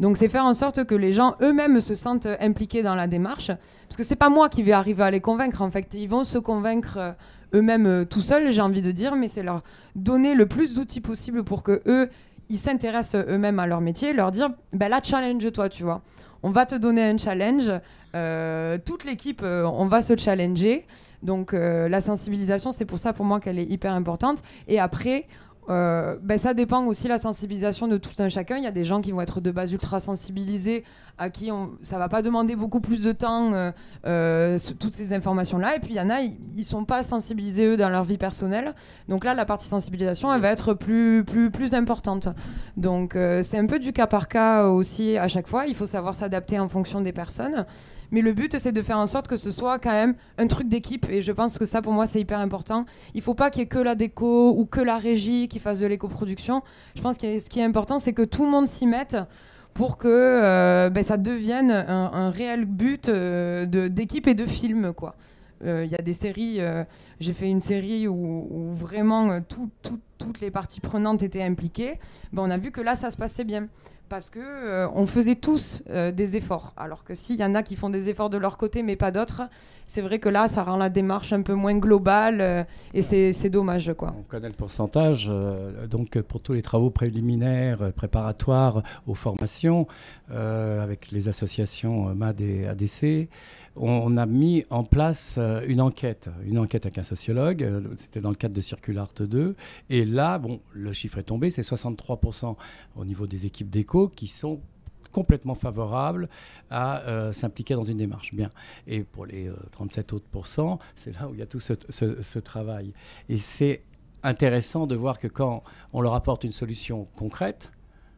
Donc c'est faire en sorte que les gens eux-mêmes se sentent impliqués dans la démarche, parce que c'est pas moi qui vais arriver à les convaincre. En fait, ils vont se convaincre euh, eux-mêmes euh, tout seuls, j'ai envie de dire, mais c'est leur donner le plus d'outils possible pour que eux ils s'intéressent eux-mêmes à leur métier, leur dire, ben là, challenge-toi, tu vois. On va te donner un challenge. Euh, toute l'équipe, euh, on va se challenger. Donc la sensibilisation, c'est pour ça pour moi qu'elle est hyper importante. Et après, euh, ben ça dépend aussi la sensibilisation de tout un chacun. Il y a des gens qui vont être de base ultra sensibilisés, à qui on, ça va pas demander beaucoup plus de temps, euh, euh, toutes ces informations-là. Et puis il y en a, ils, sont pas sensibilisés eux dans leur vie personnelle. Donc là, la partie sensibilisation, elle va être plus, plus, plus importante. Donc c'est un peu du cas par cas aussi à chaque fois. Il faut savoir s'adapter en fonction des personnes. Mais le but, c'est de faire en sorte que ce soit quand même un truc d'équipe. Et je pense que ça, pour moi, c'est hyper important. Il faut pas qu'il y ait que la déco ou que la régie qui fasse de l'éco-production. Je pense que ce qui est important, c'est que tout le monde s'y mette pour que euh, ben, ça devienne un, réel but euh, d'équipe et de film, quoi. Euh, il y a des séries, j'ai fait une série où, vraiment toutes les parties prenantes étaient impliquées. Ben, on a vu que là, ça se passait bien parce que euh, on faisait tous euh, des efforts. Alors que s'il y en a qui font des efforts de leur côté mais pas d'autres, c'est vrai que là, ça rend la démarche un peu moins globale euh, et c'est dommage. Quoi. On connaît le pourcentage. donc pour tous les travaux préliminaires, préparatoires aux formations, avec les associations MAD et ADC, on, a mis en place euh, une enquête, une enquête avec un sociologue, euh, c'était dans le cadre de Circular 2, et là, bon, le chiffre est tombé, c'est 63% au niveau des équipes d'éco qui sont complètement favorables à euh, s'impliquer dans une démarche. Bien. Et pour les 37 autres pourcents, c'est là où il y a tout ce travail. Et c'est intéressant de voir que quand on leur apporte une solution concrète,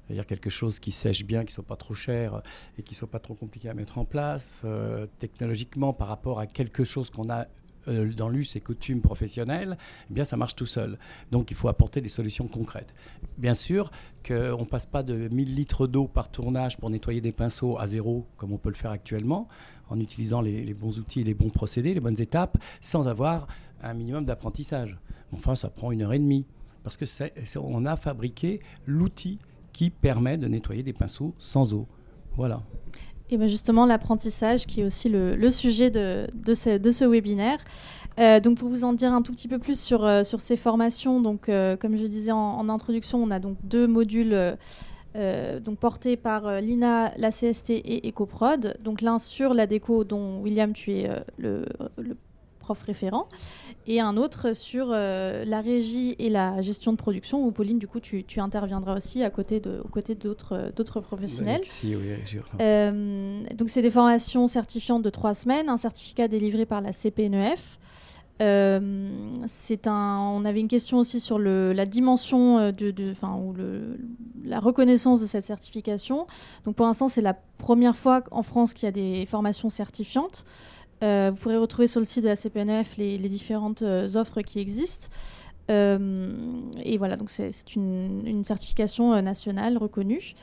c'est-à-dire quelque chose qui sèche bien, qui ne soit pas trop cher et qui ne soit pas trop compliqué à mettre en place, euh, technologiquement par rapport à quelque chose qu'on a euh, dans l'us et coutumes professionnelles, eh bien ça marche tout seul. Donc il faut apporter des solutions concrètes. Bien sûr qu'on ne passe pas de 1000 litres d'eau par tournage pour nettoyer des pinceaux à zéro, comme on peut le faire actuellement, en utilisant les, bons outils, les bons procédés, les bonnes étapes, sans avoir un minimum d'apprentissage. Enfin, ça prend une heure et demie, parce que on a fabriqué l'outil qui permet de nettoyer des pinceaux sans eau. Voilà. Et bien justement, l'apprentissage qui est aussi le, sujet de, de, ce, webinaire. Euh, donc pour vous en dire un tout petit peu plus sur, euh, sur ces formations, donc, euh, comme je disais en, introduction, on a donc deux modules donc portés par l'INA, la CST et EcoProd. Donc l'un sur la déco dont William, tu es le prof référent, et un autre sur euh, la régie et la gestion de production, où Pauline, du coup, tu, interviendras aussi à côté de, aux côtés d'autres, d'autres professionnels. Euh, donc, c'est des formations certifiantes de trois semaines, un certificat délivré par la CPNEF. Euh, c'est un, on avait une question aussi sur le, la dimension de, de ou le, la reconnaissance de cette certification. Donc pour l'instant, c'est la première fois en France qu'il y a des formations certifiantes. Euh, vous pourrez retrouver sur le site de la CPNF les, différentes euh, offres qui existent. Euh, et voilà, donc c'est une, certification nationale reconnue,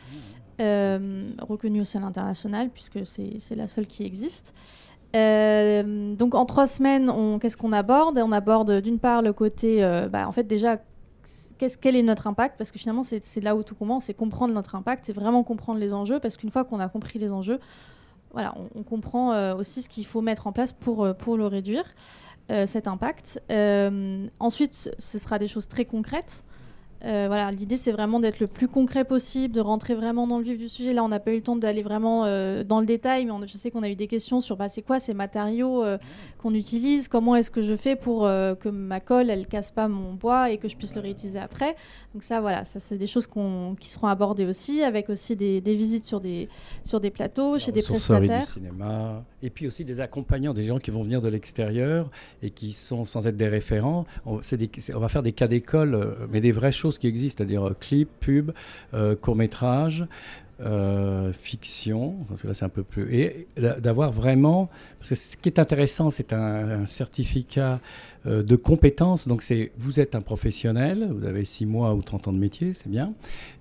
reconnue au sein international, puisque c'est la seule qui existe. donc en trois semaines, qu'est-ce qu'on aborde? On aborde d'une part le côté, bah, en fait déjà, quel est notre impact? Parce que finalement, c'est là où tout commence, c'est comprendre notre impact, c'est vraiment comprendre les enjeux, parce qu'une fois qu'on a compris les enjeux, voilà, on, comprend euh, aussi ce qu'il faut mettre en place pour, euh, pour le réduire, euh, cet impact. ensuite, ce sera des choses très concrètes. Euh, voilà, l'idée c'est vraiment d'être le plus concret possible, de rentrer vraiment dans le vif du sujet. Là, on n'a pas eu le temps d'aller vraiment euh, dans le détail, mais je sais qu'on a eu des questions sur bah, c'est quoi ces matériaux euh, qu'on utilise, comment est-ce que je fais pour que ma colle elle casse pas mon bois et que je puisse le réutiliser après. Donc ça, voilà, ça c'est des choses qui seront abordées aussi, avec aussi des, visites sur des sur des plateaux, chez des prestataires. du cinéma, et puis aussi des accompagnants, des gens qui vont venir de l'extérieur et qui sont sans être des référents. On, on va faire des cas d'école, mais des vraies choses qui existent, c'est-à-dire euh, clip, pub, euh, court métrage, euh, fiction, parce que là c'est un peu plus, et d'avoir vraiment, parce que ce qui est intéressant, c'est un, certificat de compétences, donc c'est vous êtes un professionnel, vous avez 6 mois ou 30 ans de métier, c'est bien,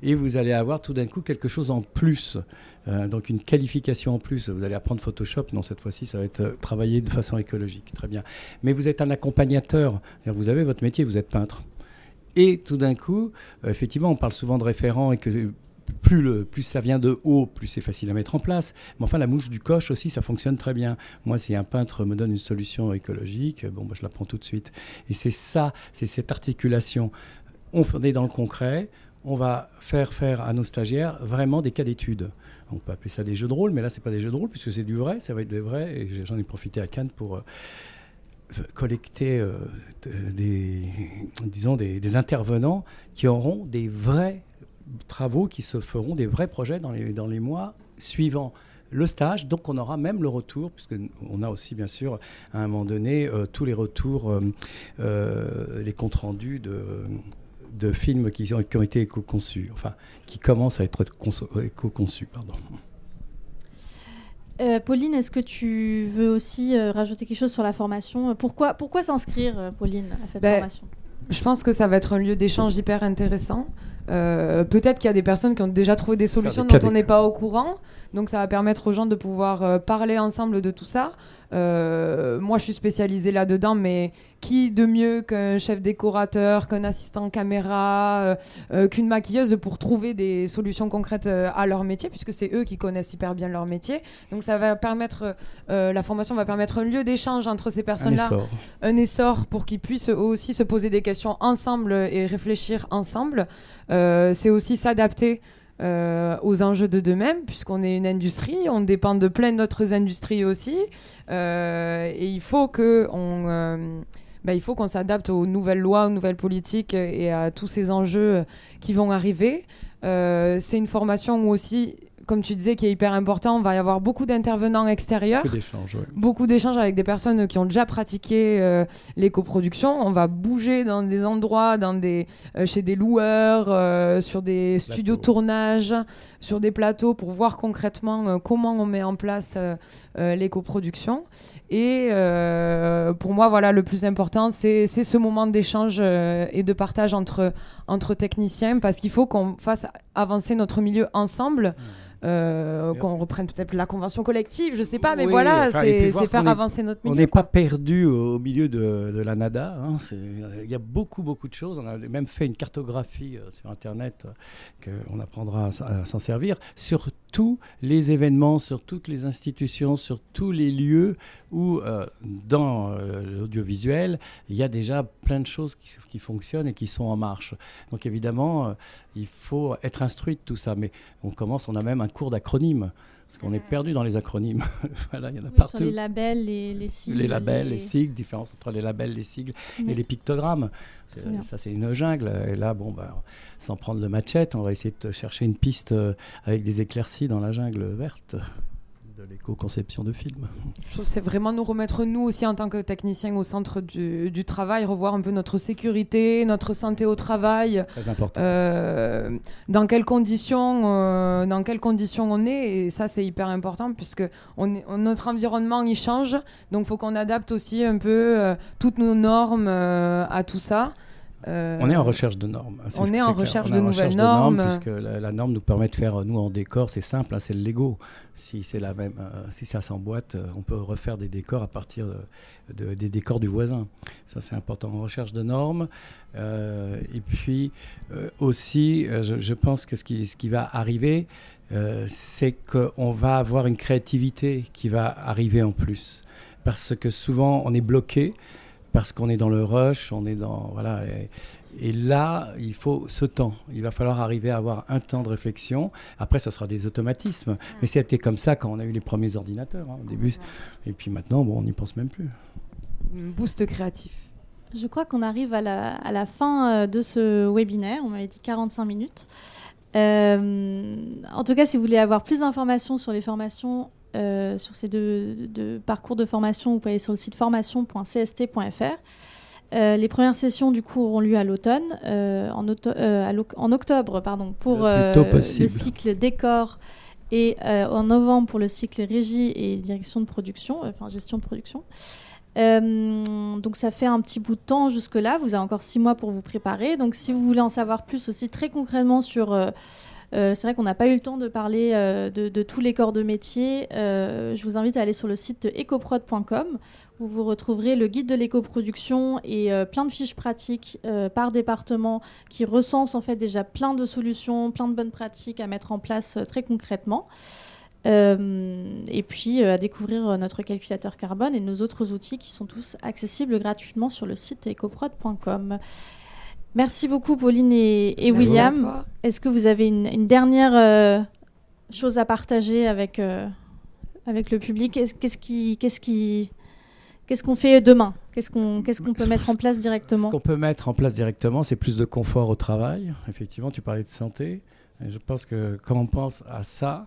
et vous allez avoir tout d'un coup quelque chose en plus, donc une qualification en plus, vous allez apprendre Photoshop, non cette fois-ci ça va être travaillé de façon écologique, très bien, mais vous êtes un accompagnateur, vous avez votre métier, vous êtes peintre, et tout d'un coup, euh, effectivement, on parle souvent de référents et que plus, le, plus ça vient de haut, plus c'est facile à mettre en place. Mais enfin, la mouche du coche aussi, ça fonctionne très bien. Moi, si un peintre me donne une solution écologique, bon, bah, je la prends tout de suite. Et c'est ça, c'est cette articulation. On est dans le concret, on va faire faire à nos stagiaires vraiment des cas d'études. On peut appeler ça des jeux de rôle, mais là, c'est pas des jeux de rôle puisque c'est du vrai, ça va être des vrais. Et j'en ai profité à Cannes pour euh, collecter euh, des, disons, des, intervenants qui auront des vrais travaux, qui se feront des vrais projets dans les, mois suivants le stage. Donc on aura même le retour, puisque on a aussi bien sûr à un moment donné euh, tous les retours, les comptes rendus de, de films qui ont, qui ont été éco-conçus, enfin, qui commencent à être éco-conçus. Pardon. Euh, Pauline, est-ce que tu veux aussi euh, rajouter quelque chose sur la formation? Pourquoi, pourquoi s'inscrire, euh, Pauline, à cette ben, formation? Je pense que ça va être un lieu d'échange hyper intéressant. Peut-être qu'il y a des personnes qui ont déjà trouvé des solutions dont on n'est pas au courant. Donc ça va permettre aux gens de pouvoir parler ensemble de tout ça. Euh, moi, je suis spécialisée là-dedans, mais qui de mieux qu'un chef décorateur, qu'un assistant caméra, euh, euh, qu'une maquilleuse pour trouver des solutions concrètes à leur métier, puisque c'est eux qui connaissent hyper bien leur métier. Donc, ça va permettre, la formation va permettre un lieu d'échange entre ces personnes-là, un essor, un essor pour qu'ils puissent aussi se poser des questions ensemble et réfléchir ensemble. c'est aussi s'adapter. Euh, aux enjeux de demain, puisqu'on est une industrie, on dépend de plein d'autres industries aussi, euh, et il faut que on, euh, bah, il faut qu'on s'adapte aux nouvelles lois, aux nouvelles politiques et à tous ces enjeux qui vont arriver. c'est une formation où aussi comme tu disais, qui est hyper important. On va y avoir beaucoup d'intervenants extérieurs. Beaucoup d'échanges. avec des personnes qui ont déjà pratiqué euh, l'éco-production. On va bouger dans des endroits, dans des, euh, chez des loueurs, euh, sur des studios de tournage, sur des plateaux pour voir concrètement comment on met en place l'éco-production. Et pour moi, voilà, le plus important, c'est ce moment d'échange et de partage entre, entre techniciens parce qu'il faut qu'on fasse avancer notre milieu ensemble. Mmh. Euh, qu'on reprenne peut-être la convention collective, je sais pas, mais voilà, c'est faire avancer notre milieu. On n'est pas perdu au, milieu de, la nada. Hein, il y a beaucoup, beaucoup de choses. On a même fait une cartographie euh, sur Internet euh, qu'on apprendra à, s'en servir sur tous les événements, sur toutes les institutions, sur tous les lieux où, dans l'audiovisuel, il y a déjà plein de choses qui, fonctionnent et qui sont en marche. Donc évidemment, il faut être instruit de tout ça. Mais on commence, on a même un cours d'acronymes. Parce qu'on est perdu dans les acronymes. [LAUGHS] voilà, il y en a partout. Sur les labels, les, les, sigles. Les labels, les... sigles, différence entre les labels, les sigles et les pictogrammes. Ça, c'est une jungle. Et là, bon, bah, sans prendre le machette, on va essayer de chercher une piste euh, avec des éclaircies dans la jungle verte de l'éco-conception de films. Je trouve c'est vraiment nous remettre nous aussi en tant que techniciens au centre du, travail, revoir un peu notre sécurité, notre santé au travail. Très important. Euh, dans quelles conditions, euh, dans quelles conditions on est et ça c'est hyper important puisque on est, notre environnement il change, donc faut qu'on adapte aussi un peu euh, toutes nos normes à tout ça. Euh, on est en recherche de normes. Hein, on est, en recherche de nouvelles normes. puisque la, norme nous permet de faire, nous en décor, c'est simple, hein, c'est le Lego. Si c'est la même, euh, si ça s'emboîte, euh, on peut refaire des décors à partir de, des décors du voisin. Ça c'est important en recherche de normes. et puis aussi, je, pense que ce qui, ce qui va arriver, c'est qu'on va avoir une créativité qui va arriver en plus. Parce que souvent on est bloqué parce qu'on est dans le rush, on est dans voilà. Et, là, il faut ce temps. Il va falloir arriver à avoir un temps de réflexion. Après, ce sera des automatismes. Mm. Mais c'était comme ça quand on a eu les premiers ordinateurs hein, au début. Et puis maintenant, bon, on n'y pense même plus. Boost créatif. Je crois qu'on arrive à la, à la, fin euh, de ce webinaire. On m'avait dit 45 minutes. Euh, en tout cas, si vous voulez avoir plus d'informations sur les formations, euh, sur ces deux, parcours de formation, vous pouvez aller sur le site formation.cst.fr. Euh, les premières sessions du coup auront lieu à l'automne, euh, en, en, octobre pardon, pour le, cycle décor et en novembre pour le cycle régie et direction de production, enfin gestion de production. donc ça fait un petit bout de temps jusque-là, vous avez encore six mois pour vous préparer. Donc si vous voulez en savoir plus aussi très concrètement sur euh, c'est vrai qu'on n'a pas eu le temps de parler euh, de, tous les corps de métier. Euh, je vous invite à aller sur le site ecoprod.com où vous retrouverez le guide de l'écoproduction et plein de fiches pratiques par département qui recensent en fait déjà plein de solutions, plein de bonnes pratiques à mettre en place très concrètement. et puis à découvrir notre calculateur carbone et nos autres outils qui sont tous accessibles gratuitement sur le site ecoprod.com. Merci beaucoup Pauline et, et William. Est-ce que vous avez une, une dernière euh, chose à partager avec, euh, avec le public? Qu'est-ce qui, qu'est-ce qui, qu'est-ce qu'on fait demain? Qu'est-ce qu'on, qu'est-ce qu'on peut mettre en place directement? Ce qu'on peut mettre en place directement, c'est plus de confort au travail. Effectivement, tu parlais de santé. Et je pense que quand on pense à ça,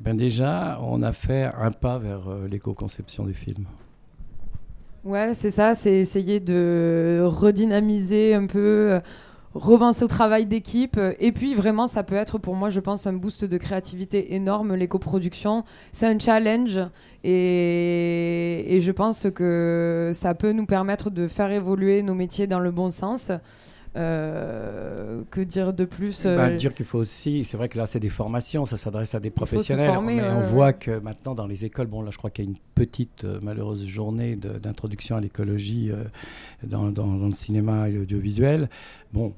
eh ben déjà, on a fait un pas vers euh, l'éco-conception des films. Ouais, c'est ça, c'est essayer de redynamiser un peu, euh, revancer au travail d'équipe. Et puis vraiment, ça peut être pour moi, je pense, un boost de créativité énorme, l'éco-production. C'est un challenge et, et, je pense que ça peut nous permettre de faire évoluer nos métiers dans le bon sens. Euh, que dire de plus bah, euh, Dire qu'il faut aussi, c'est vrai que là c'est des formations, ça s'adresse à des professionnels, mais on voit que maintenant dans les écoles, bon là je crois qu'il y a une petite euh, malheureuse journée d'introduction à l'écologie dans, dans, le cinéma et l'audiovisuel. Bon,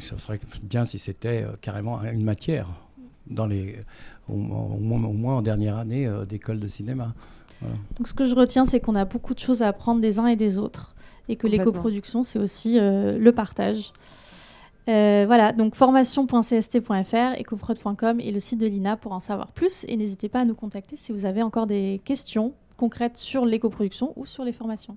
ça serait bien si c'était carrément une matière dans les, au, moins, au moins, en dernière année d'école de cinéma. Donc ce que je retiens, c'est qu'on a beaucoup de choses à apprendre des uns et des autres et que l'éco-production, c'est aussi euh, le partage. Euh, voilà, donc formation.cst.fr, ecoprod.com et le site de l'INA pour en savoir plus. Et n'hésitez pas à nous contacter si vous avez encore des questions concrètes sur l'éco-production ou sur les formations.